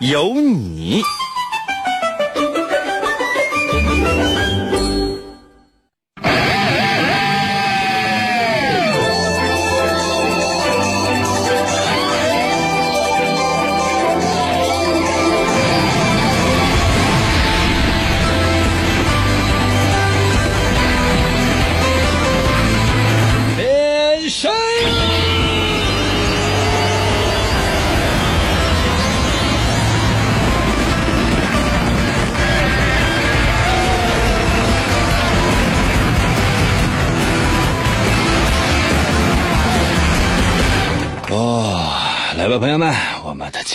有你。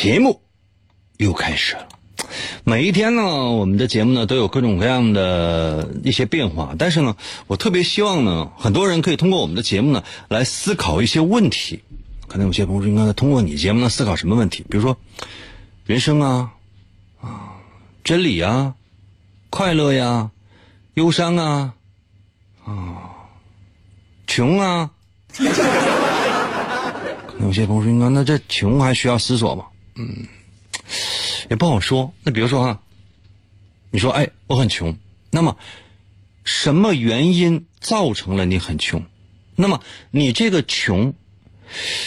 节目又开始了。每一天呢，我们的节目呢都有各种各样的一些变化，但是呢，我特别希望呢，很多人可以通过我们的节目呢来思考一些问题。可能有些朋友说，应该通过你节目呢思考什么问题？比如说人生啊，啊，真理啊，快乐呀，忧伤啊，啊，穷啊。可能有些朋友说，应该那这穷还需要思索吗？嗯。也不好说。那比如说哈，你说哎，我很穷，那么什么原因造成了你很穷？那么你这个穷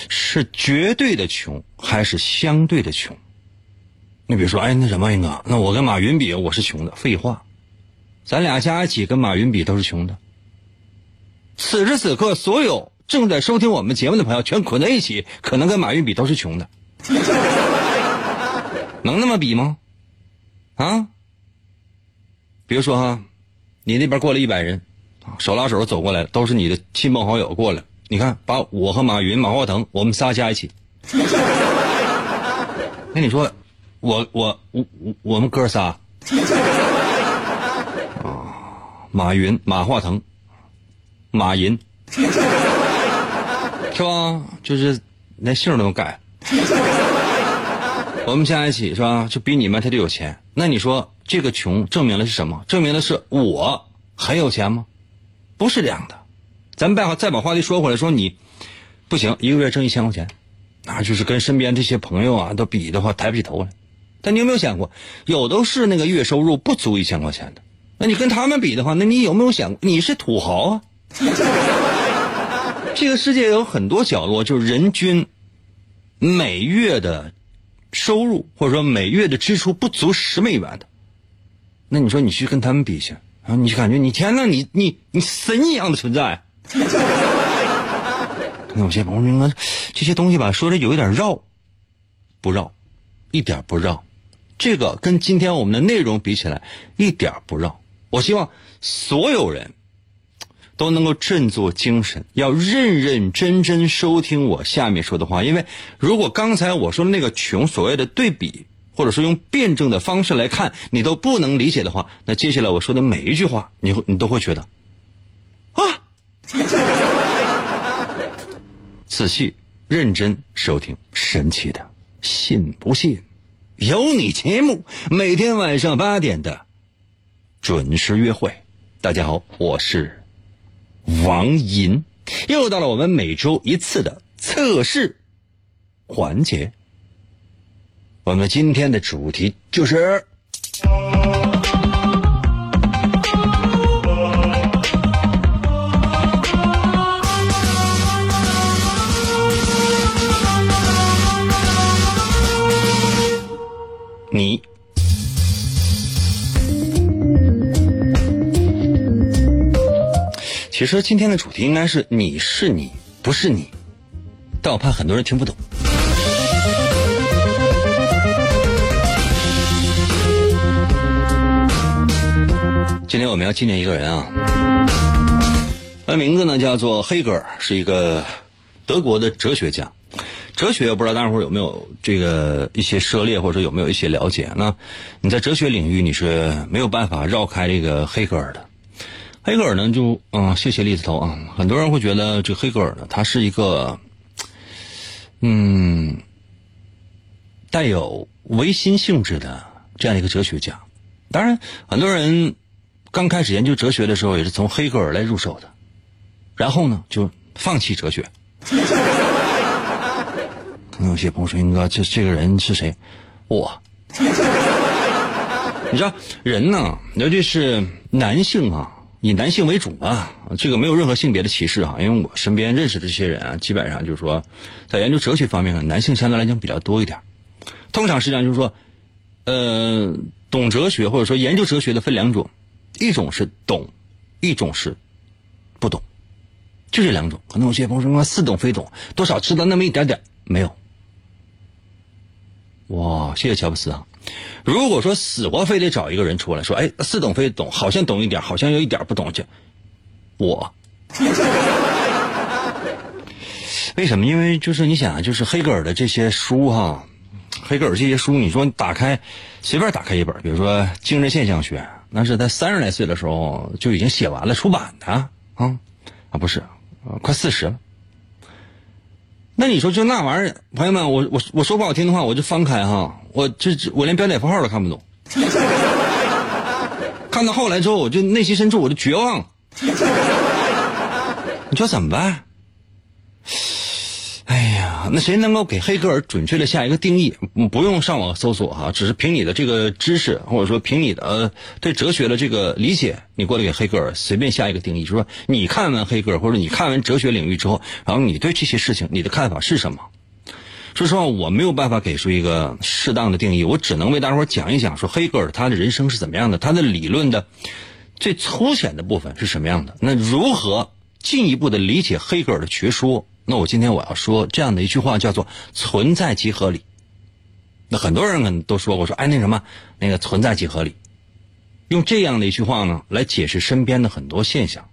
是绝对的穷还是相对的穷？你比如说，哎，那什么，英哥，那我跟马云比，我是穷的。废话，咱俩加一起跟马云比都是穷的。此时此刻，所有正在收听我们节目的朋友全捆在一起，可能跟马云比都是穷的。能那么比吗？啊？比如说哈，你那边过来一百人，手拉手走过来了，都是你的亲朋好友过来。你看，把我和马云、马化腾，我们仨加一起。那你说，我我我我们哥仨啊，马云、马化腾、马云，是吧？就是连姓都能改。我们加一起是吧？就比你们他就有钱。那你说这个穷证明了是什么？证明的是我很有钱吗？不是这样的。咱们再再把话题说回来，说你不行，一个月挣一千块钱，那就是跟身边这些朋友啊都比的话抬不起头来。但你有没有想过，有都是那个月收入不足一千块钱的，那你跟他们比的话，那你有没有想过你是土豪啊？这个世界有很多角落，就是人均每月的。收入或者说每月的支出不足十美元的，那你说你去跟他们比去啊？你感觉你天呐，你你你神一样的存在。那有些朋友说这些东西吧，说的有一点绕，不绕，一点不绕。这个跟今天我们的内容比起来，一点不绕。我希望所有人。都能够振作精神，要认认真真收听我下面说的话。因为如果刚才我说的那个穷所谓的对比，或者说用辩证的方式来看，你都不能理解的话，那接下来我说的每一句话，你会你都会觉得啊，仔细认真收听神奇的，信不信？有你节目每天晚上八点的准时约会。大家好，我是。王银，又到了我们每周一次的测试环节。我们今天的主题就是你。其实今天的主题应该是“你是你，不是你”，但我怕很多人听不懂。今天我们要纪念一个人啊，他的名字呢叫做黑格尔，是一个德国的哲学家。哲学不知道大家伙有没有这个一些涉猎，或者有没有一些了解？那你在哲学领域你是没有办法绕开这个黑格尔的。黑格尔呢，就嗯，谢谢栗子头啊。很多人会觉得这个黑格尔呢，他是一个嗯带有唯心性质的这样一个哲学家。当然，很多人刚开始研究哲学的时候，也是从黑格尔来入手的，然后呢，就放弃哲学。可能有些朋友说：“英哥，这这个人是谁？”我。你知道，人呢，尤其是男性啊，以男性为主啊，这个没有任何性别的歧视啊。因为我身边认识的这些人啊，基本上就是说，在研究哲学方面呢，男性相对来讲比较多一点。通常实际上就是说，呃，懂哲学或者说研究哲学的分两种，一种是懂，一种是不懂，就这两种。可能有些朋友说似懂非懂，多少知道那么一点点，没有。哇，谢谢乔布斯啊！如果说死活非得找一个人出来说，哎，似懂非懂，好像懂一点，好像又一点不懂，就我。为什么？因为就是你想啊，就是黑格尔的这些书哈，黑格尔这些书，你说打开随便打开一本，比如说《精神现象学》，那是在三十来岁的时候就已经写完了出版的啊啊，不是，快四十了。那你说就那玩意儿，朋友们，我我我说不好听的话，我就翻开哈，我这我连标点符号都看不懂。看到后来之后，我就内心深处我就绝望了。你说怎么办？那谁能够给黑格尔准确的下一个定义？不用上网搜索哈，只是凭你的这个知识，或者说凭你的对哲学的这个理解，你过来给黑格尔随便下一个定义，就说你看完黑格尔或者你看完哲学领域之后，然后你对这些事情你的看法是什么？说实话，我没有办法给出一个适当的定义，我只能为大伙讲一讲，说黑格尔他的人生是怎么样的，他的理论的最粗浅的部分是什么样的。那如何进一步的理解黑格尔的学说？那我今天我要说这样的一句话，叫做“存在即合理”。那很多人可能都说过，说哎那什么，那个“存在即合理”，用这样的一句话呢来解释身边的很多现象，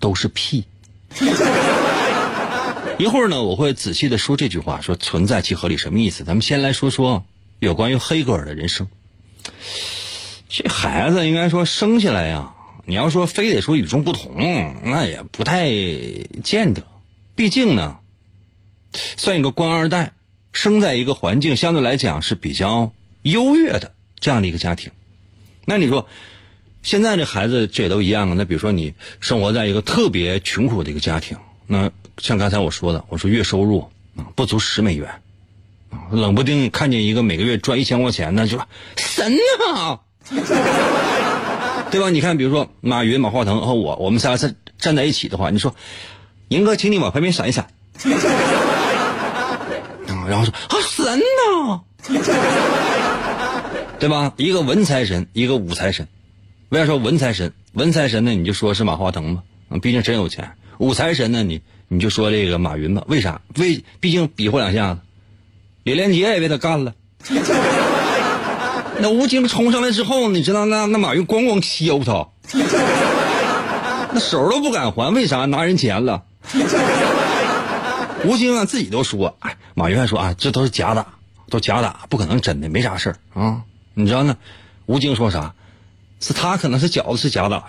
都是屁。一会儿呢，我会仔细的说这句话，说“存在即合理”什么意思？咱们先来说说有关于黑格尔的人生。这孩子应该说生下来呀。你要说非得说与众不同，那也不太见得。毕竟呢，算一个官二代，生在一个环境相对来讲是比较优越的这样的一个家庭。那你说，现在这孩子这也都一样啊。那比如说你生活在一个特别穷苦的一个家庭，那像刚才我说的，我说月收入啊不足十美元，冷不丁看见一个每个月赚一千块钱，那就说神啊！对吧？你看，比如说马云、马化腾和我，我们仨站站在一起的话，你说，宁哥，请你往旁边闪一闪。啊，然后说啊，神呐，对吧？一个文财神，一个武财神。为啥说文财神？文财神呢，你就说是马化腾吧，毕竟真有钱。武财神呢，你你就说这个马云吧。为啥？为毕竟比划两下子，李连杰也被他干了。那吴京冲上来之后，你知道那那马云咣咣削他，那手都不敢还，为啥？拿人钱了。吴京啊自己都说，哎，马云还说啊，这都是假打，都假打，不可能真的，没啥事儿啊。你知道呢？吴京说啥？是他可能是饺子是假打呀。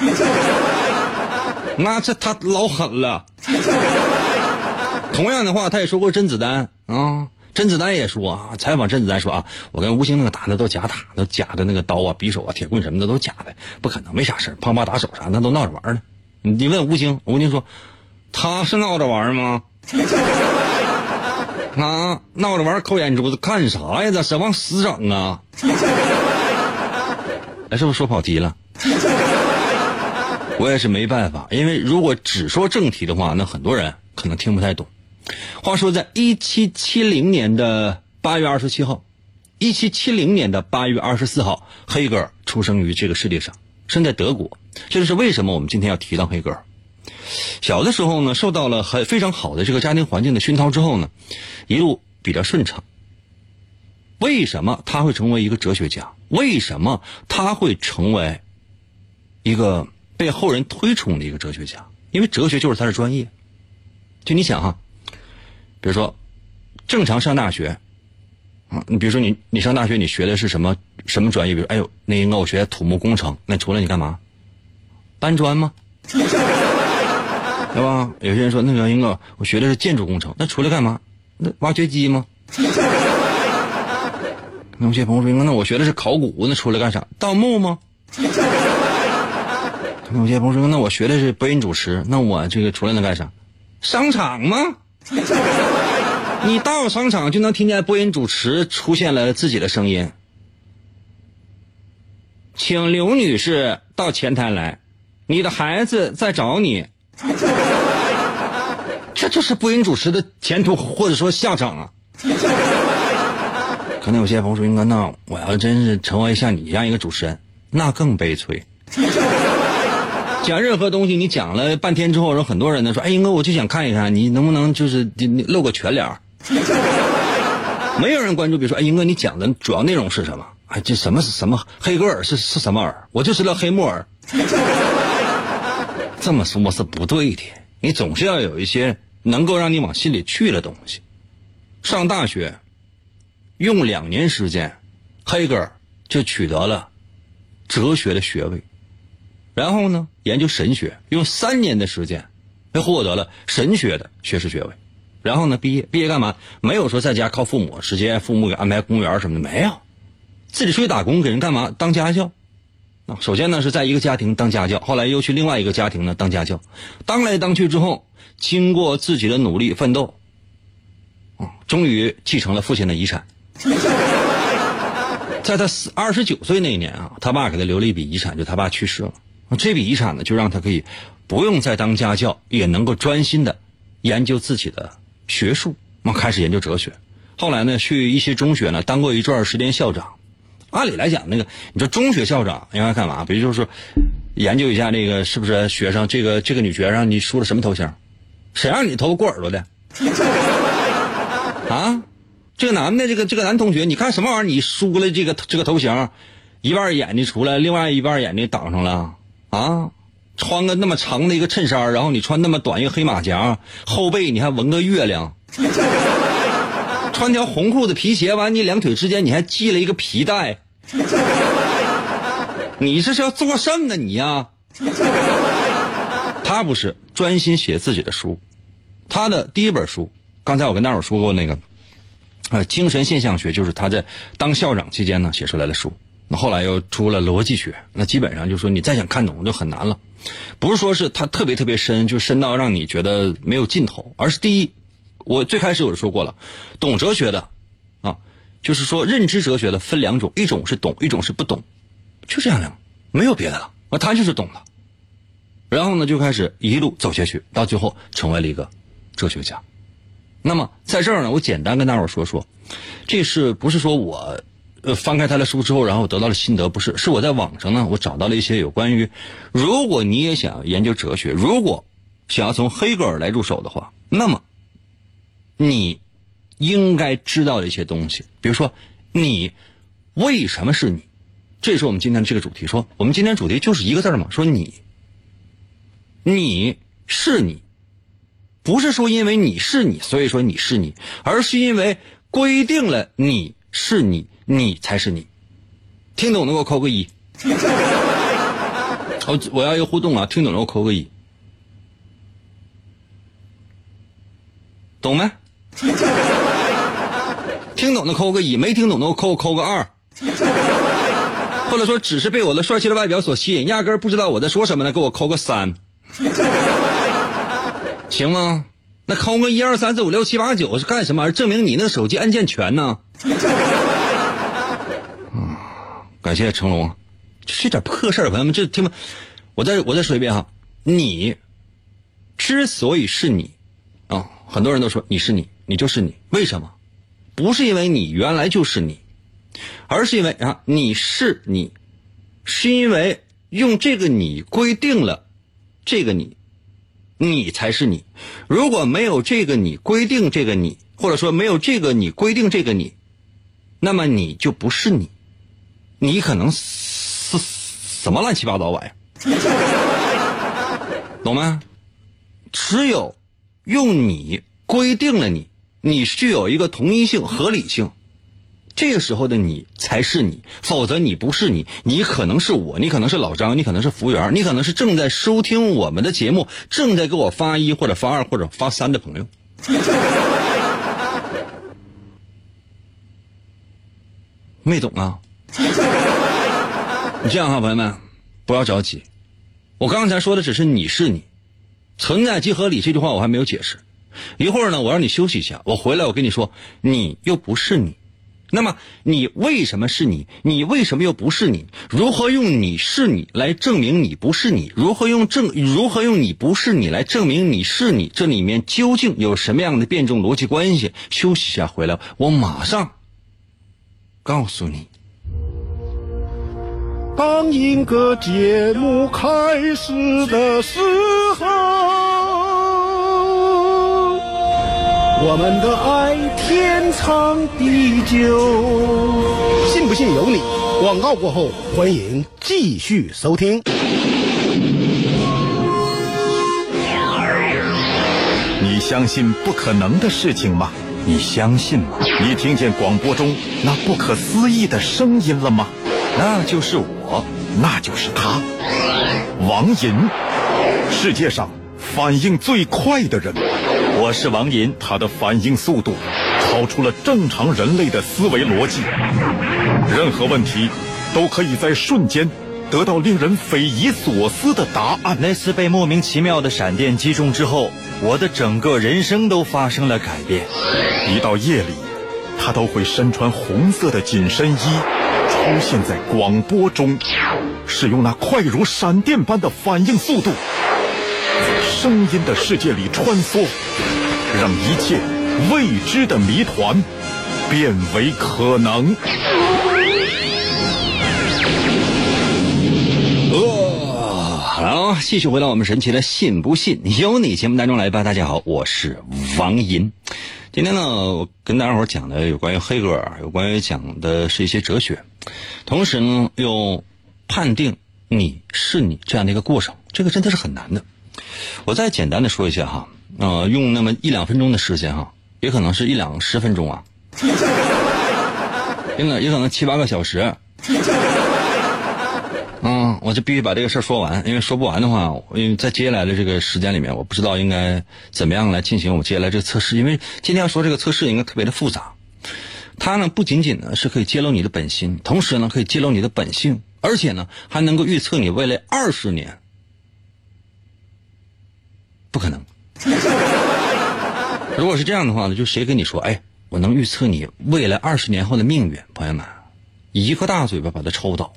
那这他老狠了。同样的话，他也说过甄子丹啊。甄子丹也说啊，采访甄子丹说啊，我跟吴京那个打的都假打，都假的那个刀啊、匕首啊、铁棍什么的都假的，不可能，没啥事胖八打手啥那都闹着玩呢。你问吴京，吴京说，他是闹着玩吗？啊，闹着玩抠眼珠子干啥呀？这是往死整啊？哎，是不是说跑题了？我也是没办法，因为如果只说正题的话，那很多人可能听不太懂。话说，在一七七零年的八月二十七号，一七七零年的八月二十四号，黑格尔出生于这个世界上，生在德国。这就是为什么我们今天要提到黑格尔。小的时候呢，受到了很非常好的这个家庭环境的熏陶之后呢，一路比较顺畅。为什么他会成为一个哲学家？为什么他会成为一个被后人推崇的一个哲学家？因为哲学就是他的专业。就你想哈。比如说正常上大学，啊，你比如说你你上大学你学的是什么什么专业？比如哎呦，那应该我学土木工程，那出来你干嘛？搬砖吗？对吧？有些人说那个英哥，我学的是建筑工程，那出来干嘛？那挖掘机吗？那有些朋友说，那我学的是考古，那出来干啥？盗墓吗？那 有些朋友说，那我学的是播音主持，那我这个出来能干啥？商场吗？你到商场就能听见播音主持出现了自己的声音，请刘女士到前台来，你的孩子在找你。这就是播音主持的前途或者说下场啊！可能有些朋友说：“英哥，那我要真是成为像你这样一个主持人，那更悲催。讲任何东西，你讲了半天之后，有很多人呢说：‘哎，英哥，我就想看一看，你能不能就是露个全脸 没有人关注，比如说：‘哎，英哥，你讲的主要内容是什么？’哎，这什么是什么黑格尔是是什么尔？我就知道黑木耳。这么说是不对的，你总是要有一些。能够让你往心里去的东西。上大学用两年时间，黑格尔就取得了哲学的学位。然后呢，研究神学用三年的时间，又获得了神学的学士学位。然后呢，毕业毕业干嘛？没有说在家靠父母，直接父母给安排公务员什么的，没有，自己出去打工给人干嘛？当家教。啊首先呢是在一个家庭当家教，后来又去另外一个家庭呢当家教，当来当去之后。经过自己的努力奋斗，啊，终于继承了父亲的遗产。在他二十九岁那一年啊，他爸给他留了一笔遗产，就他爸去世了。这笔遗产呢，就让他可以不用再当家教，也能够专心的研究自己的学术。那开始研究哲学。后来呢，去一些中学呢，当过一段时间校长。按理来讲，那个你说中学校长应该干嘛？比如就是说，研究一下这个是不是学生，这个这个女学生你梳了什么头型？谁让你头过耳朵的？啊，这个男的，这个这个男同学，你看什么玩意儿？你梳了这个这个头型，一半眼睛出来，另外一半眼睛挡上了啊！穿个那么长的一个衬衫，然后你穿那么短一个黑马甲，后背你还纹个月亮，穿条红裤子皮鞋，完你两腿之间你还系了一个皮带，你这是要作甚啊你呀？他不是专心写自己的书，他的第一本书，刚才我跟大伙说过那个，呃，精神现象学，就是他在当校长期间呢写出来的书。那后来又出了逻辑学，那基本上就说你再想看懂就很难了。不是说是他特别特别深，就深到让你觉得没有尽头，而是第一，我最开始我就说过了，懂哲学的，啊，就是说认知哲学的分两种，一种是懂，一种是不懂，就这样两，没有别的了。啊，他就是懂的。然后呢，就开始一路走下去，到最后成为了一个哲学家。那么在这儿呢，我简单跟大伙说说，这是不是说我呃翻开他的书之后，然后得到了心得？不是，是我在网上呢，我找到了一些有关于，如果你也想研究哲学，如果想要从黑格尔来入手的话，那么你应该知道的一些东西，比如说你为什么是你？这是我们今天的这个主题。说我们今天主题就是一个字嘛，说你。你是你，不是说因为你是你，所以说你是你，而是因为规定了你是你，你才是你。听懂的给我扣个一。我 我要一个互动啊！听懂了给我扣个一。懂没？听懂的扣个一，没听懂的我扣扣个二。或者说只是被我的帅气的外表所吸引，压根不知道我在说什么的，给我扣个三。行吗？那扣个一二三四五六七八九是干什么？证明你那个手机按键全呢？感谢成龙，这点破事儿，朋友们，这听不？我再我再说一遍哈，你之所以是你啊，很多人都说你是你，你就是你，为什么？不是因为你原来就是你，而是因为啊，你是你，是因为用这个你规定了。这个你，你才是你。如果没有这个你规定这个你，或者说没有这个你规定这个你，那么你就不是你。你可能是什么乱七八糟玩意儿，懂吗？只有用你规定了你，你具有一个同一性、合理性。这个时候的你才是你，否则你不是你。你可能是我，你可能是老张，你可能是服务员，你可能是正在收听我们的节目、正在给我发一或者发二或者发三的朋友。没懂啊？你这样哈，朋友们，不要着急。我刚才说的只是你是你，存在即合理这句话我还没有解释。一会儿呢，我让你休息一下，我回来我跟你说，你又不是你。那么你为什么是你？你为什么又不是你？如何用你是你来证明你不是你？如何用证如何用你不是你来证明你是你？这里面究竟有什么样的辩证逻辑关系？休息一下，回来我马上告诉你。当一个节目开始的时候，我们的爱天长地久。信不信由你。广告过后，欢迎继续收听。你相信不可能的事情吗？你相信吗？你听见广播中那不可思议的声音了吗？那就是我，那就是他，王银，世界上反应最快的人。我是王银，他的反应速度超出了正常人类的思维逻辑，任何问题都可以在瞬间得到令人匪夷所思的答案。那次被莫名其妙的闪电击中之后，我的整个人生都发生了改变。一到夜里，他都会身穿红色的紧身衣。出现在广播中，使用那快如闪电般的反应速度，在声音的世界里穿梭，让一切未知的谜团变为可能。好，继续回到我们神奇的“信不信由你”节目当中来吧。大家好，我是王银。今天呢，我跟大家伙讲的有关于黑格尔，有关于讲的是一些哲学，同时呢又判定你是你这样的一个过程，这个真的是很难的。我再简单的说一下哈，呃，用那么一两分钟的时间哈，也可能是一两十分钟啊，真的也可能七八个小时。嗯，我就必须把这个事儿说完，因为说不完的话，因为在接下来的这个时间里面，我不知道应该怎么样来进行我接下来这个测试。因为今天要说这个测试应该特别的复杂，它呢不仅仅呢是可以揭露你的本心，同时呢可以揭露你的本性，而且呢还能够预测你未来二十年。不可能，如果是这样的话呢，就谁跟你说，哎，我能预测你未来二十年后的命运？朋友们，一个大嘴巴把他抽倒。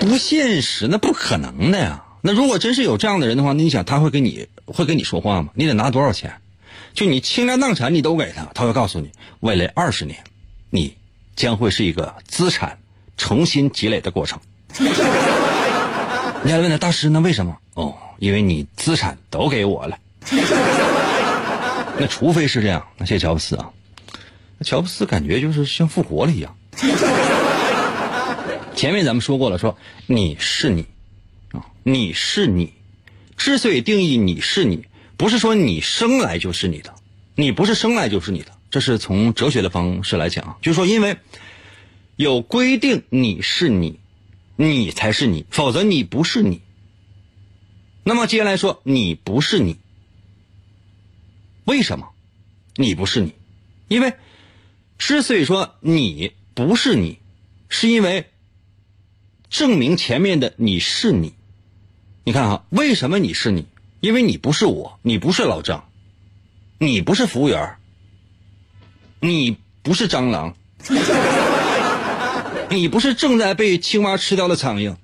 不现实，那不可能的呀。那如果真是有这样的人的话，那你想他会跟你会跟你说话吗？你得拿多少钱？就你倾家荡产你都给他，他会告诉你，未来二十年，你将会是一个资产重新积累的过程。你还问他大师，那为什么？哦，因为你资产都给我了。那除非是这样，那谢谢乔布斯啊。那乔布斯感觉就是像复活了一样。前面咱们说过了，说你是你，啊，你是你，之所以定义你是你，不是说你生来就是你的，你不是生来就是你的，这是从哲学的方式来讲，就是说因为有规定你是你，你才是你，否则你不是你。那么接下来说你不是你，为什么你不是你？因为之所以说你不是你，是因为。证明前面的你是你，你看哈，为什么你是你？因为你不是我，你不是老张，你不是服务员，你不是蟑螂，你不是正在被青蛙吃掉的苍蝇，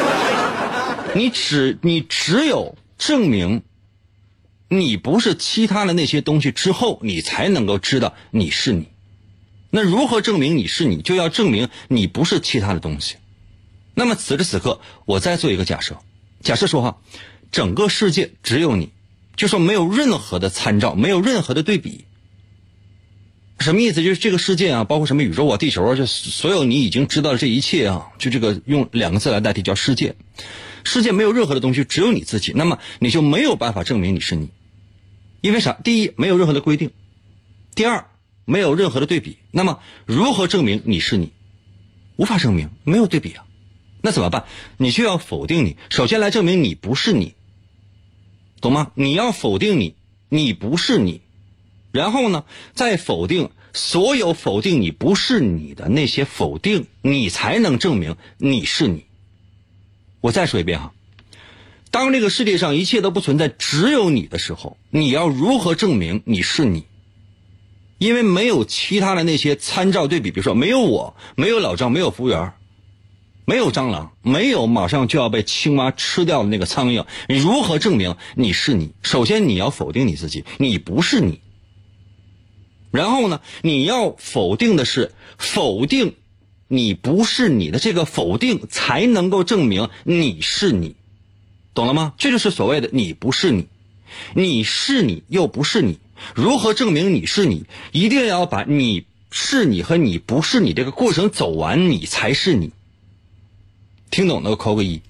你只你只有证明你不是其他的那些东西之后，你才能够知道你是你。那如何证明你是你？就要证明你不是其他的东西。那么此时此刻，我再做一个假设，假设说哈，整个世界只有你，就说没有任何的参照，没有任何的对比。什么意思？就是这个世界啊，包括什么宇宙啊、地球啊，就所有你已经知道的这一切啊，就这个用两个字来代替叫世界。世界没有任何的东西，只有你自己。那么你就没有办法证明你是你。因为啥？第一，没有任何的规定；第二，没有任何的对比。那么，如何证明你是你？无法证明，没有对比啊。那怎么办？你就要否定你。首先来证明你不是你，懂吗？你要否定你，你不是你，然后呢，再否定所有否定你不是你的那些否定，你才能证明你是你。我再说一遍哈，当这个世界上一切都不存在，只有你的时候，你要如何证明你是你？因为没有其他的那些参照对比，比如说没有我，没有老张，没有服务员。没有蟑螂，没有马上就要被青蛙吃掉的那个苍蝇，你如何证明你是你？首先你要否定你自己，你不是你。然后呢，你要否定的是否定你不是你的这个否定，才能够证明你是你，懂了吗？这就是所谓的你不是你，你是你又不是你，如何证明你是你？一定要把你是你和你不是你这个过程走完，你才是你。听懂的我扣个一，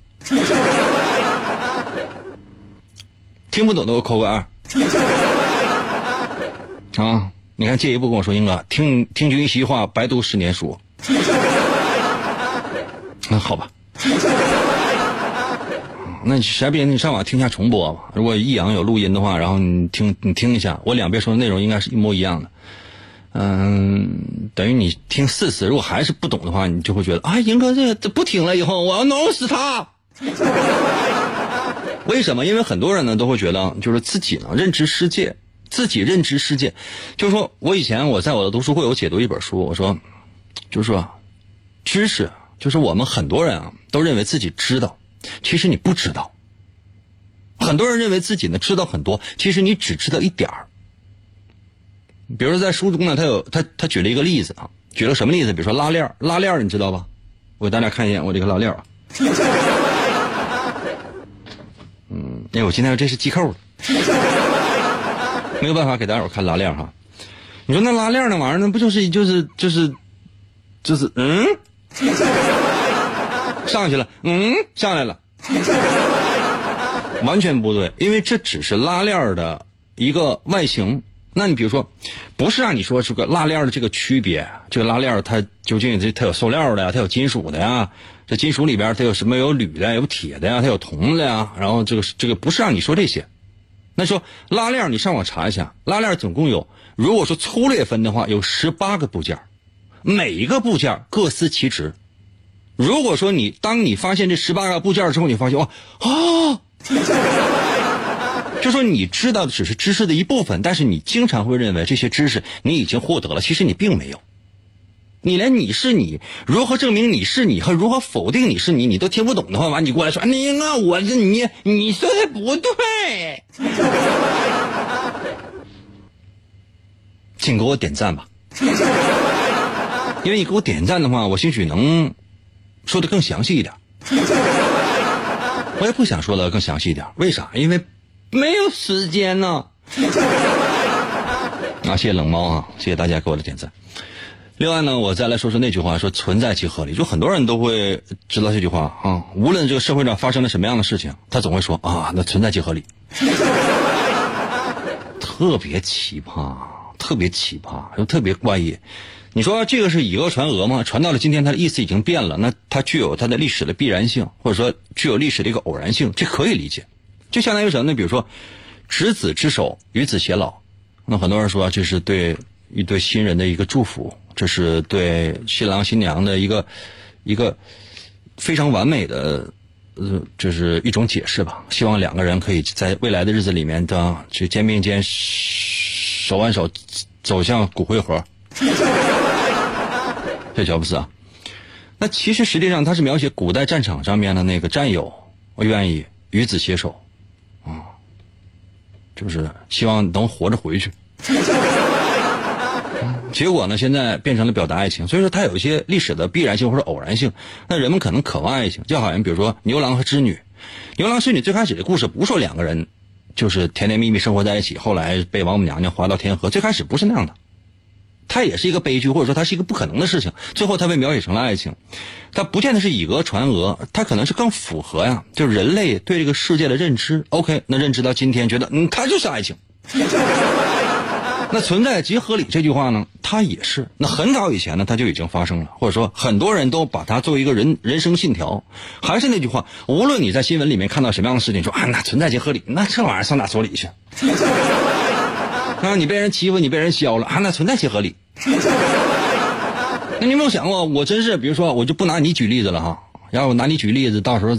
听不懂的我扣个二。啊，你看借一步跟我说，英哥，听听君一席话，白读十年书。那好吧，那实在不行你上网听一下重播吧。如果益阳有录音的话，然后你听你听一下，我两边说的内容应该是一模一样的。嗯，等于你听四次，如果还是不懂的话，你就会觉得啊，英哥这这不听了，以后我要弄死他。为什么？因为很多人呢都会觉得，就是自己呢认知世界，自己认知世界，就是说我以前我在我的读书会，我解读一本书，我说，就是说，知识就是我们很多人啊都认为自己知道，其实你不知道。很多人认为自己呢知道很多，其实你只知道一点儿。比如说，在书中呢，他有他他举了一个例子啊，举了什么例子？比如说拉链儿拉链儿你知道吧？我给大家看一眼我这个拉链啊。嗯，哎，我今天这是系扣的，没有办法给大家伙看拉链哈。你说那拉链那玩意儿，那不就是就是就是就是嗯，上去了，嗯，下来了，完全不对，因为这只是拉链的一个外形。那你比如说，不是让你说这个拉链的这个区别，这个拉链它究竟这它有塑料的呀，它有金属的呀，这金属里边它有什么？有铝的，有铁的呀，它有铜的呀。然后这个这个不是让你说这些，那说拉链你上网查一下，拉链总共有，如果说粗略分的话，有十八个部件，每一个部件各司其职。如果说你当你发现这十八个部件之后，你发现哇啊。就说你知道的只是知识的一部分，但是你经常会认为这些知识你已经获得了，其实你并没有。你连你是你，如何证明你是你和如何否定你是你，你都听不懂的话，完你过来说，你啊，我这你你说的不对，请给我点赞吧，因为你给我点赞的话，我兴许能说的更详细一点。我也不想说的更详细一点，为啥？因为。没有时间呢。啊，谢谢冷猫啊，谢谢大家给我的点赞。另外呢，我再来说说那句话，说存在即合理，就很多人都会知道这句话啊。无论这个社会上发生了什么样的事情，他总会说啊，那存在即合理。特别奇葩，特别奇葩，又特别怪异。你说这个是以讹传讹吗？传到了今天，它的意思已经变了，那它具有它的历史的必然性，或者说具有历史的一个偶然性，这可以理解。就相当于什么呢？比如说，执子之手，与子偕老。那很多人说这是对一对新人的一个祝福，这是对新郎新娘的一个一个非常完美的，呃，就是一种解释吧。希望两个人可以在未来的日子里面的去肩并肩、手挽手走向骨灰盒。这乔布斯啊，那其实实际上他是描写古代战场上面的那个战友，我愿意与子携手。啊就是希望能活着回去，结果呢，现在变成了表达爱情，所以说它有一些历史的必然性或者偶然性。那人们可能渴望爱情，就好像比如说牛郎和织女，牛郎织女最开始的故事不是说两个人就是甜甜蜜蜜生活在一起，后来被王母娘娘划到天河，最开始不是那样的。它也是一个悲剧，或者说它是一个不可能的事情。最后它被描写成了爱情，它不见得是以讹传讹，它可能是更符合呀，就是人类对这个世界的认知。OK，那认知到今天，觉得嗯，它就是爱情，那存在即合理这句话呢，它也是。那很早以前呢，它就已经发生了，或者说很多人都把它作为一个人人生信条。还是那句话，无论你在新闻里面看到什么样的事情，说啊，那存在即合理，那这玩意儿上哪说理去？啊，你被人欺负，你被人削了，啊，那存在即合理。那你有没有想过，我真是，比如说，我就不拿你举例子了哈，然后我拿你举例子，到时候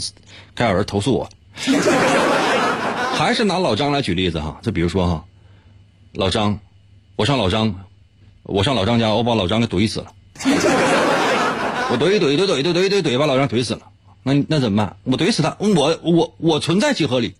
该有人投诉我。还是拿老张来举例子哈，就比如说哈，老张。我上老张，我上老张家，我把老张给怼死了。我怼怼怼怼怼怼怼怼，把老张怼死了。那那怎么办？我怼死他，我我我存在即合理。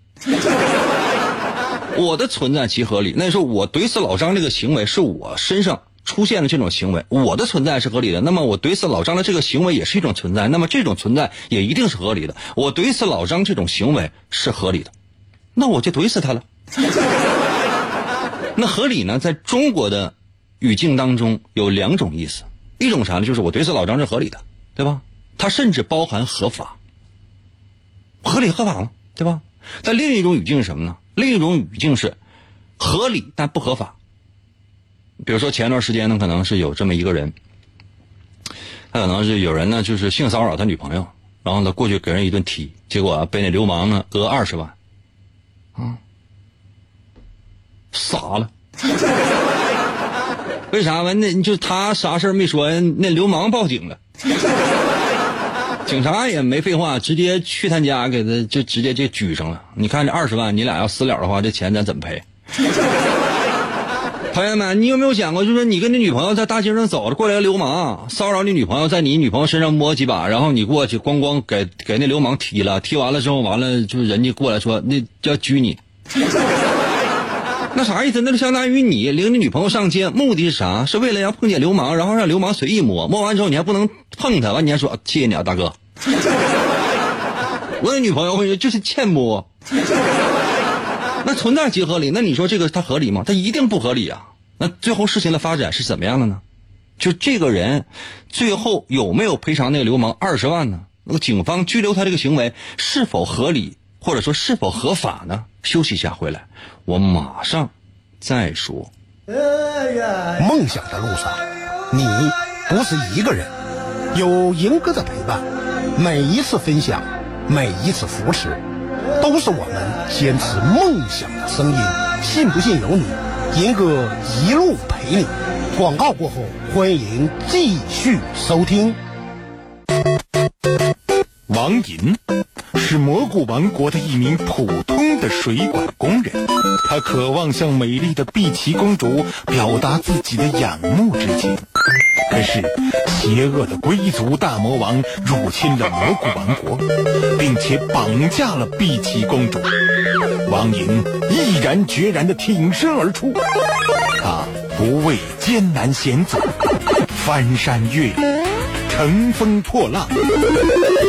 我的存在即合理。那时候我怼死老张这个行为是我身上出现的这种行为，我的存在是合理的。那么我怼死老张的这个行为也是一种存在，那么这种存在也一定是合理的。我怼死老张这种行为是合理的，那我就怼死他了。那合理呢？在中国的语境当中有两种意思，一种啥呢？就是我怼死老张是合理的，对吧？它甚至包含合法，合理合法嘛，对吧？但另一种语境是什么呢？另一种语境是合理但不合法。比如说前段时间呢，可能是有这么一个人，他可能是有人呢，就是性骚扰他女朋友，然后呢过去给人一顿踢，结果被那流氓呢讹二十万，啊。傻了，为啥嘛？那就他啥事没说，那流氓报警了，警察也没废话，直接去他家给他就直接就拘上了。你看这二十万，你俩要私了的话，这钱咱怎么赔？朋友们，你有没有想过，就是你跟你女朋友在大街上走着，过来个流氓骚扰你女朋友，在你女朋友身上摸几把，然后你过去咣咣给给那流氓踢了，踢完了之后，完了就人家过来说那叫拘你。那啥意思？那就相当于你领你女朋友上街，目的是啥？是为了要碰见流氓，然后让流氓随意摸，摸完之后你还不能碰他，完你还说谢谢你啊，大哥。我的女朋友，我跟你说就是欠摸。那存在即合理，那你说这个它合理吗？它一定不合理啊。那最后事情的发展是怎么样的呢？就这个人最后有没有赔偿那个流氓二十万呢？那么警方拘留他这个行为是否合理？或者说是否合法呢？休息一下，回来我马上再说。梦想的路上，你不是一个人，有赢哥的陪伴，每一次分享，每一次扶持，都是我们坚持梦想的声音。信不信由你，银哥一路陪你。广告过后，欢迎继续收听。王银。是蘑菇王国的一名普通的水管工人，他渴望向美丽的碧琪公主表达自己的仰慕之情。可是，邪恶的龟族大魔王入侵了蘑菇王国，并且绑架了碧琪公主。王莹毅然决然地挺身而出，他不畏艰难险阻，翻山越岭，乘风破浪，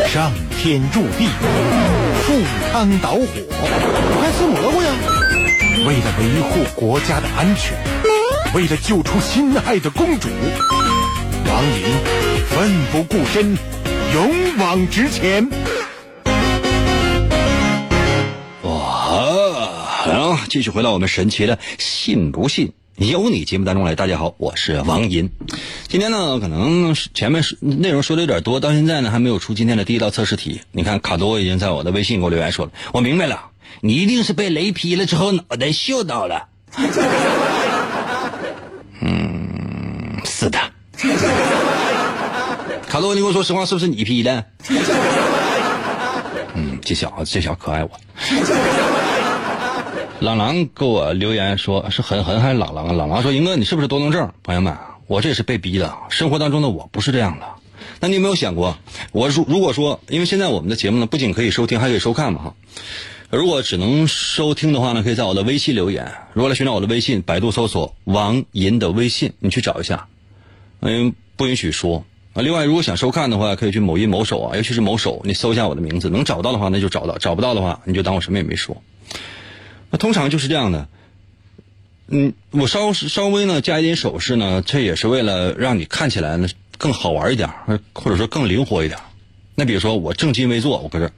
上。天入地，赴汤蹈火，快吃蘑菇呀！为了维护国家的安全，为了救出心爱的公主，王莹奋不顾身，勇往直前。哇！好，继续回到我们神奇的“信不信有你”节目当中来。大家好，我是王银。今天呢，可能前面内容说的有点多，到现在呢还没有出今天的第一道测试题。你看，卡多已经在我的微信给我留言说了，我明白了，你一定是被雷劈了之后脑袋秀到了。嗯，是的。卡多，你跟我说实话，是不是你劈的？嗯，这小子这小可爱我。朗朗给我留言说，是很很还是朗朗啊？朗朗说，英哥，你是不是多动症？朋友们。我这是被逼的，生活当中的我不是这样的。那你有没有想过，我如如果说，因为现在我们的节目呢，不仅可以收听，还可以收看嘛哈。如果只能收听的话呢，可以在我的微信留言。如果来寻找我的微信，百度搜索王银的微信，你去找一下。嗯，不允许说啊。另外，如果想收看的话，可以去某音某手啊，尤其是某手，你搜一下我的名字，能找到的话那就找到，找不到的话你就当我什么也没说。那通常就是这样的。嗯，我稍稍微呢加一点手势呢，这也是为了让你看起来呢更好玩一点，或者说更灵活一点。那比如说我正襟危坐，我搁这，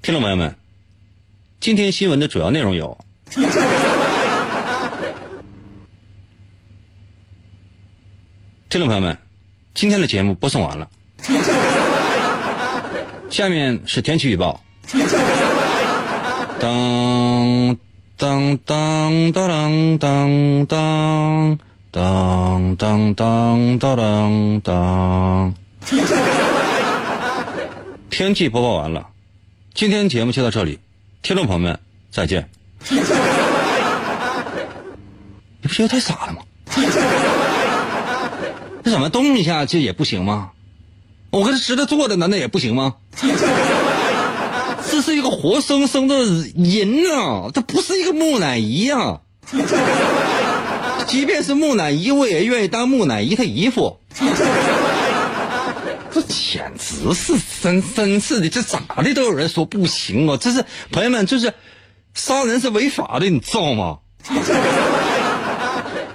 听众朋友们，今天新闻的主要内容有。听众朋友们，今天的节目播送完了，下面是天气预报。当当当当当当当当当当当当。天气播报完了，今天节目就到这里，听众朋友们再见。你不觉得太傻了吗？这怎么动一下这也不行吗？我跟他直着坐着难道也不行吗？这是一个活生生的人啊，这不是一个木乃伊啊！即便是木乃伊，我也愿意当木乃伊他姨夫。这简直是真真是的，这咋的都有人说不行啊！这是朋友们，就是杀人是违法的，你知道吗？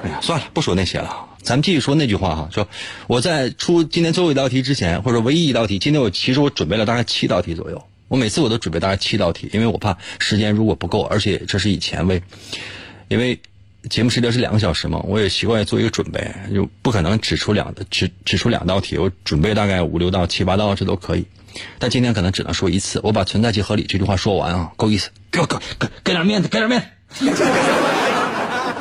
哎呀，算了，不说那些了。咱们继续说那句话哈，说我在出今天最后一道题之前，或者唯一一道题，今天我其实我准备了大概七道题左右。我每次我都准备大概七道题，因为我怕时间如果不够，而且这是以前为，因为节目时间是两个小时嘛，我也习惯做一个准备，就不可能只出两只只出两道题，我准备大概五六道、七八道这都可以。但今天可能只能说一次，我把存在即合理这句话说完啊，够意思，给我给给给点面子，给点面子，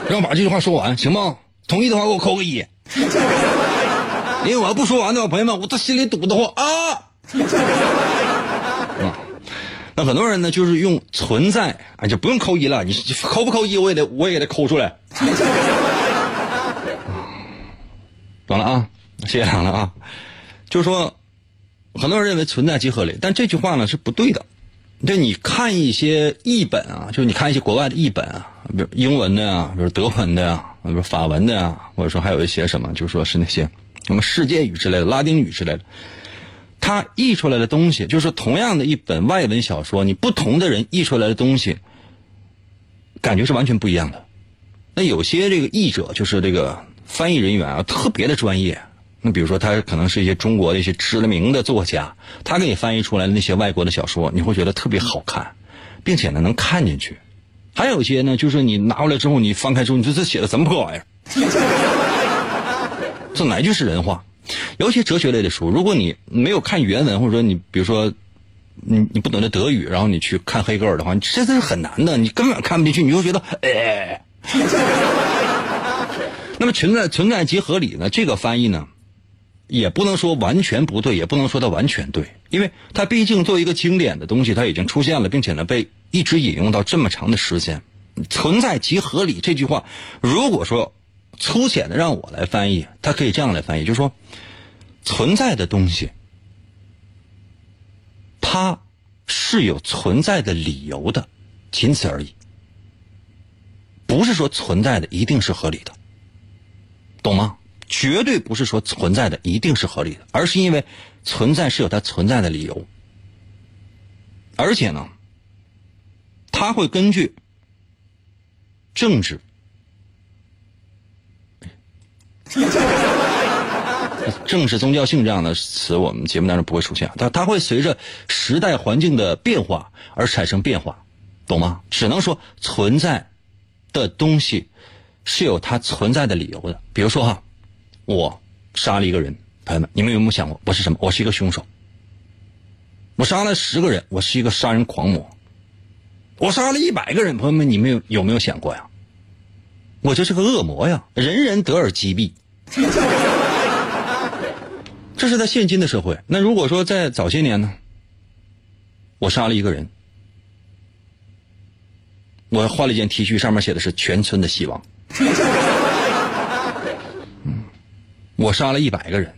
让我把这句话说完，行吗？同意的话给我扣个一，因为我要不说完的话，朋友们，我这心里堵得慌啊。啊，那很多人呢，就是用存在啊，就不用扣一了，你扣不扣一，我也得我也得抠出来。懂了啊，谢谢两了啊。就是说，很多人认为存在即合理，但这句话呢是不对的。就你看一些译本啊，就是你看一些国外的译本啊，比如英文的呀，比如德文的呀，比如法文的呀，或者说还有一些什么，就说是那些什么世界语之类的、拉丁语之类的。他译出来的东西，就是同样的一本外文小说，你不同的人译出来的东西，感觉是完全不一样的。那有些这个译者，就是这个翻译人员啊，特别的专业。那比如说，他可能是一些中国的一些知名的作家，他给你翻译出来的那些外国的小说，你会觉得特别好看，并且呢能看进去。还有一些呢，就是你拿过来之后，你翻开之后，你说这写的什么破玩意儿？这哪句是人话？尤其哲学类的书，如果你没有看原文，或者说你比如说，你你不懂得德语，然后你去看黑格尔的话，这这是很难的，你根本看不进去，你就觉得哎。那么存在存在即合理呢？这个翻译呢，也不能说完全不对，也不能说它完全对，因为它毕竟作为一个经典的东西，它已经出现了，并且呢被一直引用到这么长的时间。存在即合理这句话，如果说。粗浅的让我来翻译，它可以这样来翻译，就是说，存在的东西，它是有存在的理由的，仅此而已。不是说存在的一定是合理的，懂吗？绝对不是说存在的一定是合理的，而是因为存在是有它存在的理由，而且呢，它会根据政治。正是宗教性这样的词，我们节目当中不会出现。它它会随着时代环境的变化而产生变化，懂吗？只能说存在的东西是有它存在的理由的。比如说哈，我杀了一个人，朋友们，你们有没有想过我是什么？我是一个凶手。我杀了十个人，我是一个杀人狂魔。我杀了一百个人，朋友们，你们有有没有想过呀？我就是个恶魔呀，人人得而击毙。这是在现今的社会。那如果说在早些年呢，我杀了一个人，我换了一件 T 恤，上面写的是“全村的希望”。嗯，我杀了一百个人，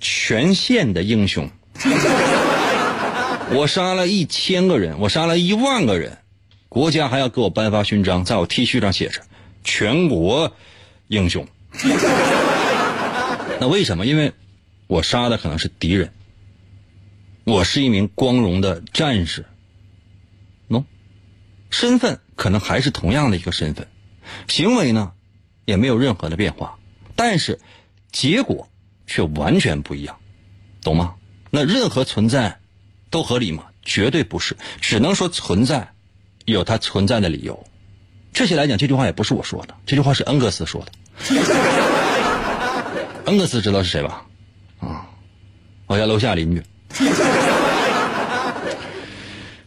全县的英雄。我杀了一千个人，我杀了一万个人。国家还要给我颁发勋章，在我 T 恤上写着“全国英雄”。那为什么？因为我杀的可能是敌人，我是一名光荣的战士。喏，身份可能还是同样的一个身份，行为呢也没有任何的变化，但是结果却完全不一样，懂吗？那任何存在都合理吗？绝对不是，只能说存在，有它存在的理由。确切来讲，这句话也不是我说的，这句话是恩格斯说的。恩格斯知道是谁吧？啊，我家楼下邻居。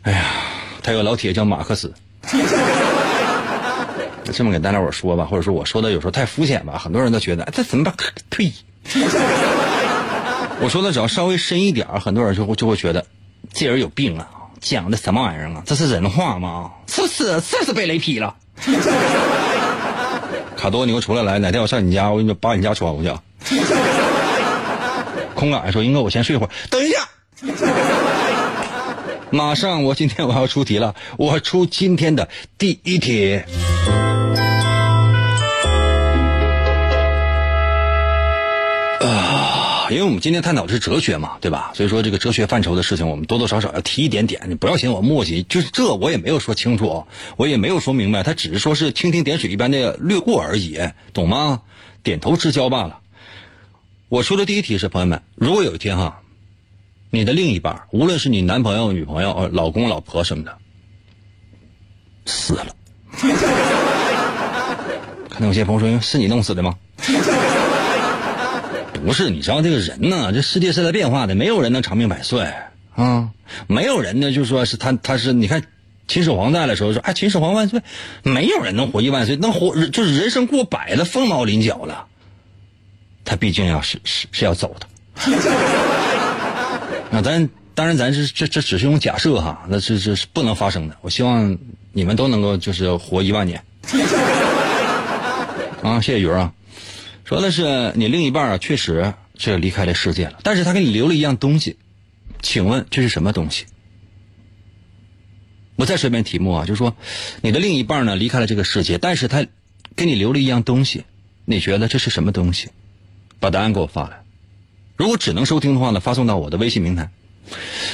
哎呀，他有个老铁叫马克思。这么给大家伙说吧，或者说我说的有时候太肤浅吧，很多人都觉得哎这怎么办？呸！我说的只要稍微深一点很多人就会就会觉得这人有病啊，讲的什么玩意儿啊？这是人话吗？是不是？是不是被雷劈了？卡多，你给我出来！来，哪天我上你家，我给你把你家窗户去。空港说：“英哥，我先睡会儿。”等一下，马上，我今天我要出题了，我出今天的第一题。因为我们今天探讨的是哲学嘛，对吧？所以说这个哲学范畴的事情，我们多多少少要提一点点。你不要嫌我墨迹，就是这我也没有说清楚啊，我也没有说明白，他只是说是蜻蜓点水一般的略过而已，懂吗？点头之交罢了。我说的第一题是，朋友们，如果有一天哈，你的另一半，无论是你男朋友、女朋友、老公、老婆什么的，死了，可能有些朋友说，是你弄死的吗？不是，你知道这个人呢？这世界是在变化的，没有人能长命百岁啊！没有人呢，就说是他，他是你看，秦始皇在的时候说，哎，秦始皇万岁，没有人能活一万岁，能活就是人生过百了，凤毛麟角了。他毕竟要是是是要走的。那咱当然，咱是这这只是一种假设哈，那这这是不能发生的。我希望你们都能够就是活一万年。啊，谢谢鱼啊。说的是你另一半啊，确实是离开了世界了，但是他给你留了一样东西，请问这是什么东西？我再说一遍题目啊，就是说你的另一半呢离开了这个世界，但是他给你留了一样东西，你觉得这是什么东西？把答案给我发来。如果只能收听的话呢，发送到我的微信平台。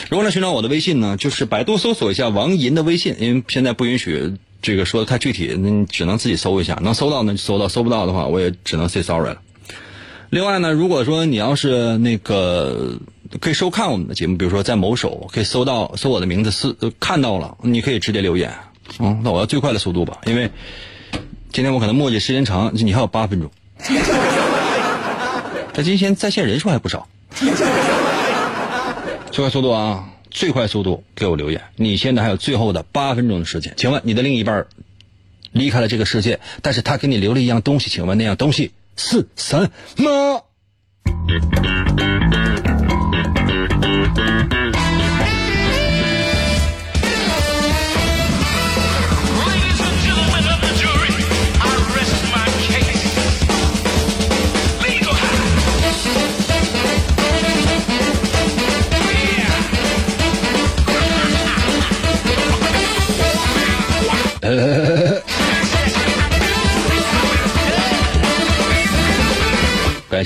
如果来寻找我的微信呢，就是百度搜索一下王银的微信，因为现在不允许。这个说的太具体，那你只能自己搜一下，能搜到那就搜到，搜不到的话，我也只能 say sorry 了。另外呢，如果说你要是那个可以收看我们的节目，比如说在某手可以搜到，搜我的名字是看到了，你可以直接留言。嗯，那我要最快的速度吧，因为今天我可能墨迹时间长，你还有八分钟。他今天在线人数还不少，最快速度啊！最快速度给我留言！你现在还有最后的八分钟的时间，请问你的另一半离开了这个世界，但是他给你留了一样东西，请问那样东西是什么？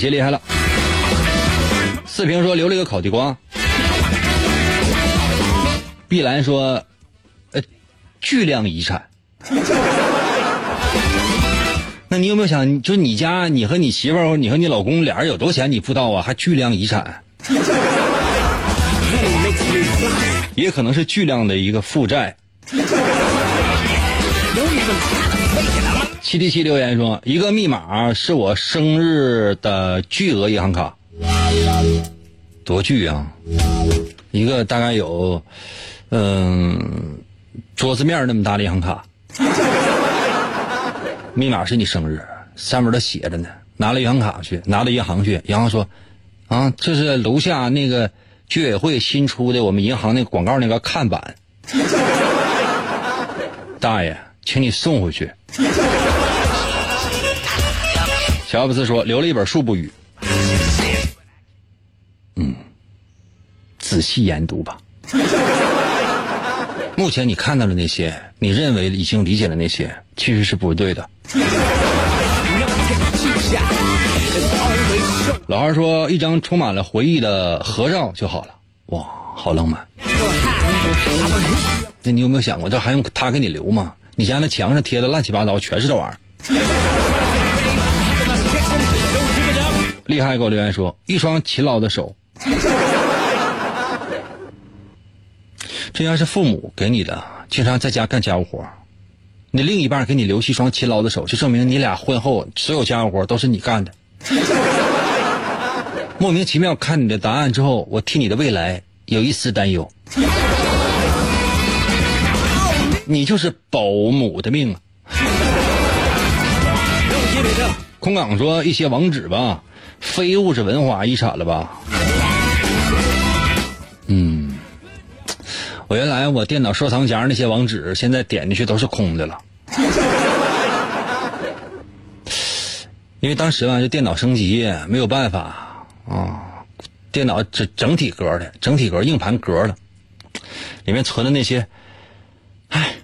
感谢厉害了。四平说留了一个烤地瓜。碧兰说，呃，巨量遗产。那你有没有想，就你家你和你媳妇儿，你和你老公俩人有多钱？你不知道啊？还巨量遗产。也可能是巨量的一个负债。七 D 七留言说：“一个密码是我生日的巨额银行卡，多巨啊！一个大概有，嗯，桌子面那么大的银行卡，密码是你生日，上面都写着呢。拿了银行卡去，拿到银行去，银行说，啊，这是楼下那个居委会新出的我们银行那个广告那个看板，大爷，请你送回去。”乔布斯说：“留了一本《书不语》，嗯，仔细研读吧。目前你看到的那些，你认为已经理解的那些，其实是不对的。”老二说：“一张充满了回忆的合照就好了。”哇，好浪漫。那你有没有想过，这还用他给你留吗？你家那墙上贴的乱七八糟，全是这玩意儿。厉害！给我留言说，一双勤劳的手。这这要是父母给你的，经常在家干家务活，你另一半给你留一双勤劳的手，就证明你俩婚后所有家务活都是你干的。莫名其妙看你的答案之后，我替你的未来有一丝担忧。你就是保姆的命啊！空港说一些网址吧，非物质文化遗产了吧？嗯，我原来我电脑收藏夹那些网址，现在点进去都是空的了。因为当时吧，这电脑升级没有办法啊，电脑整整体格的，整体格硬盘格的，里面存的那些，唉，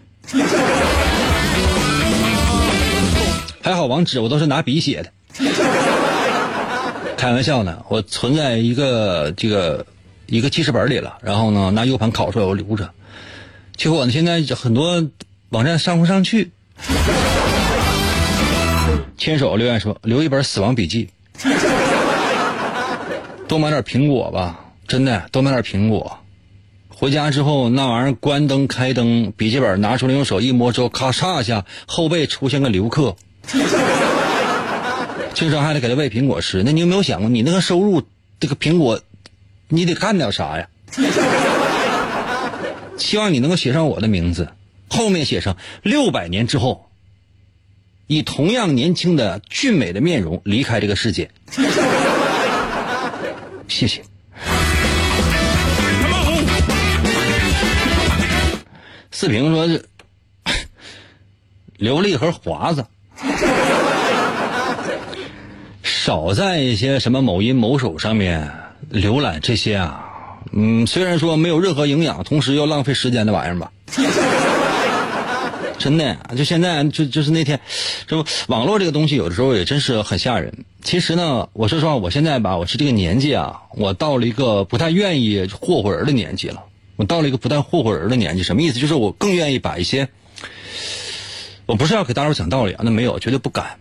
还好网址我都是拿笔写的，开玩笑呢，我存在一个这个一个记事本里了，然后呢拿 U 盘拷出来我留着，结果呢现在很多网站上不上去。牵手留言说：“留一本死亡笔记，多买点苹果吧，真的多买点苹果。回家之后那玩意儿关灯开灯，笔记本拿出来用手一摸之后，咔嚓一下后背出现个留客克。经常还得给他喂苹果吃。那你有没有想过，你那个收入，这个苹果，你得干点啥呀？希望你能够写上我的名字，后面写上六百年之后。”以同样年轻的俊美的面容离开这个世界，谢谢。四平说：“留了一盒华子，少在一些什么某音某手上面浏览这些啊，嗯，虽然说没有任何营养，同时又浪费时间的玩意儿吧。”真的，就现在就就是那天，就网络这个东西，有的时候也真是很吓人。其实呢，我说实话，我现在吧，我是这个年纪啊，我到了一个不太愿意霍霍人的年纪了。我到了一个不太霍霍人的年纪，什么意思？就是我更愿意把一些，我不是要给大伙讲道理啊，那没有，绝对不敢。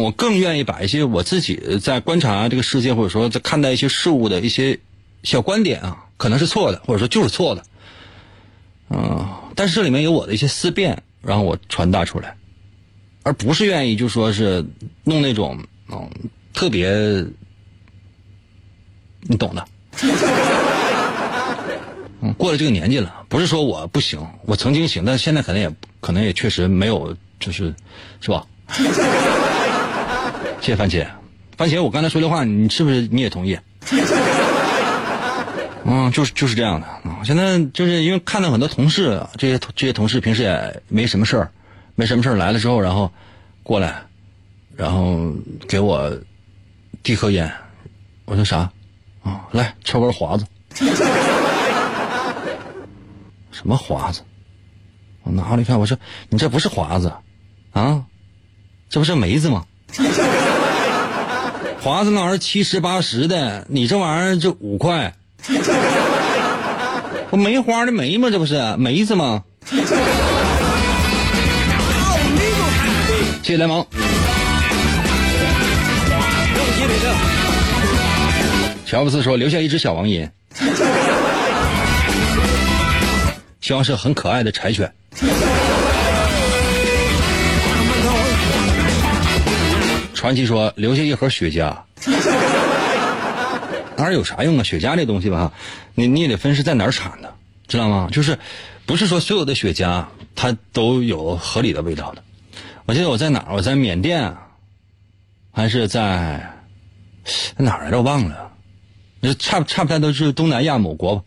我更愿意把一些我自己在观察这个世界，或者说在看待一些事物的一些小观点啊，可能是错的，或者说就是错的。嗯，但是这里面有我的一些思辨。然后我传达出来，而不是愿意就说是弄那种嗯特别，你懂的。嗯，过了这个年纪了，不是说我不行，我曾经行，但是现在可能也可能也确实没有，就是是吧？谢谢番茄，番茄，我刚才说的话，你是不是你也同意？嗯，就是就是这样的啊！现在就是因为看到很多同事，这些这些同事平时也没什么事儿，没什么事儿来了之后，然后过来，然后给我递颗烟，我说啥？啊，来抽根华子。什么华子？我拿过来一看，我说你这不是华子啊，这不是梅子吗？华子那玩意儿七十八十的，你这玩意儿就五块。不梅花的梅吗？这不是梅子吗？谢谢联盟。乔布斯说：“留下一只小王银，希望是很可爱的柴犬。”传奇说：“留下一盒雪茄。”哪儿有啥用啊？雪茄这东西吧，你你也得分是在哪儿产的，知道吗？就是，不是说所有的雪茄它都有合理的味道的。我记得我在哪儿？我在缅甸，还是在哪儿来着？我忘了。差差不太多都是东南亚某国吧。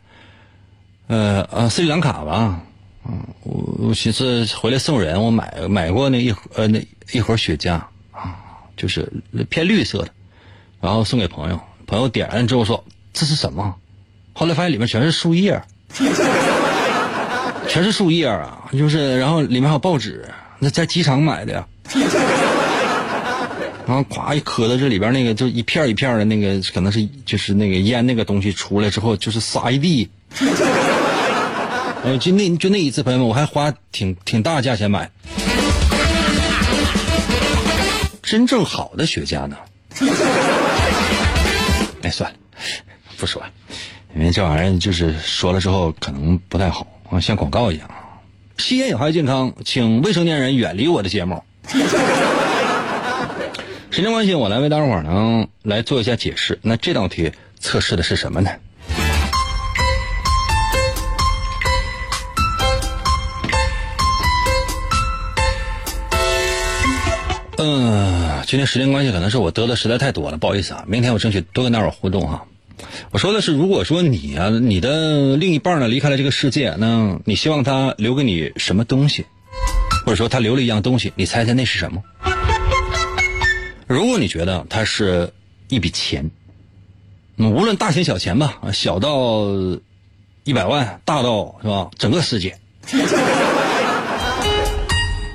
呃呃，斯里兰卡吧。嗯，我我寻思回来送人，我买买过那一盒呃那一盒雪茄啊，就是偏绿色的，然后送给朋友。朋友点完之后说：“这是什么？”后来发现里面全是树叶，全是树叶啊！就是，然后里面还有报纸，那在机场买的呀。然后咵一磕到这里边那个，就一片一片的那个，可能是就是那个烟那个东西出来之后，就是撒一地。呃，就那就那一次，朋友们，我还花挺挺大价钱买，真正好的雪茄呢。哎，算了，不说了，因为这玩意儿就是说了之后可能不太好啊，像广告一样。吸烟有害健康，请未成年人远离我的节目。时间关系，我来为大伙儿呢来做一下解释。那这道题测试的是什么呢？嗯，今天时间关系，可能是我得的实在太多了，不好意思啊。明天我争取多跟大伙互动哈。我说的是，如果说你啊，你的另一半呢离开了这个世界，那你希望他留给你什么东西？或者说他留了一样东西，你猜猜那是什么？如果你觉得它是一笔钱，无论大钱小钱吧，小到一百万，大到是吧整个世界，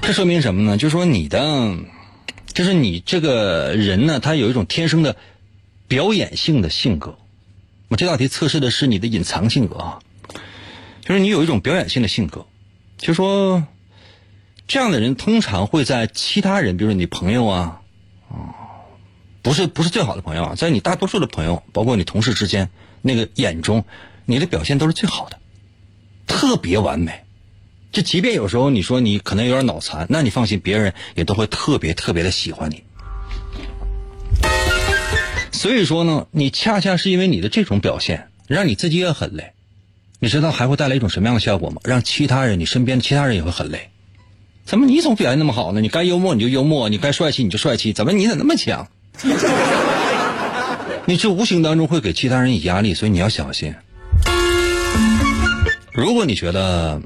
这说明什么呢？就说你的。就是你这个人呢，他有一种天生的表演性的性格。我这道题测试的是你的隐藏性格啊，就是你有一种表演性的性格。就说这样的人通常会在其他人，比如说你朋友啊，啊，不是不是最好的朋友啊，在你大多数的朋友，包括你同事之间那个眼中，你的表现都是最好的，特别完美。就即便有时候你说你可能有点脑残，那你放心，别人也都会特别特别的喜欢你。所以说呢，你恰恰是因为你的这种表现，让你自己也很累。你知道还会带来一种什么样的效果吗？让其他人，你身边的其他人也会很累。怎么你总表现那么好呢？你该幽默你就幽默，你该帅气你就帅气，怎么你咋那么强？你这无形当中会给其他人以压力，所以你要小心。如果你觉得。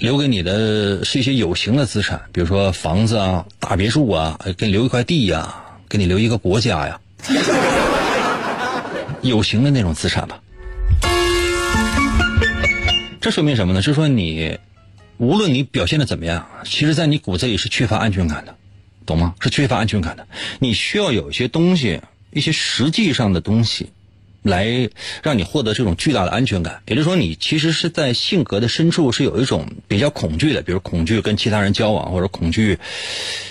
留给你的是一些有形的资产，比如说房子啊、大别墅啊，给你留一块地呀，给你留一个国家呀，有形的那种资产吧。这说明什么呢？就是说你，无论你表现的怎么样，其实在你骨子里是缺乏安全感的，懂吗？是缺乏安全感的。你需要有一些东西，一些实际上的东西。来让你获得这种巨大的安全感，也就是说，你其实是在性格的深处是有一种比较恐惧的，比如恐惧跟其他人交往，或者恐惧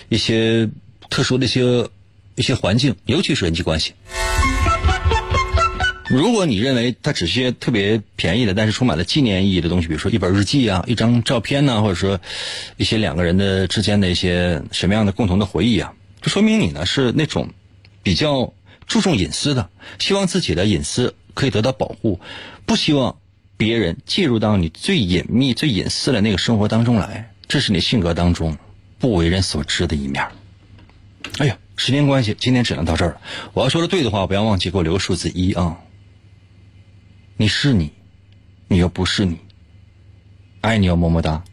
一些特殊的一些一些环境，尤其是人际关系。如果你认为它只是些特别便宜的，但是充满了纪念意义的东西，比如说一本日记啊、一张照片呢，或者说一些两个人的之间的一些什么样的共同的回忆啊，就说明你呢是那种比较。注重隐私的，希望自己的隐私可以得到保护，不希望别人介入到你最隐秘、最隐私的那个生活当中来，这是你性格当中不为人所知的一面。哎呀，时间关系，今天只能到这儿了。我要说的对的话，不要忘记给我留数字一啊。你是你，你又不是你，爱你哦，么么哒。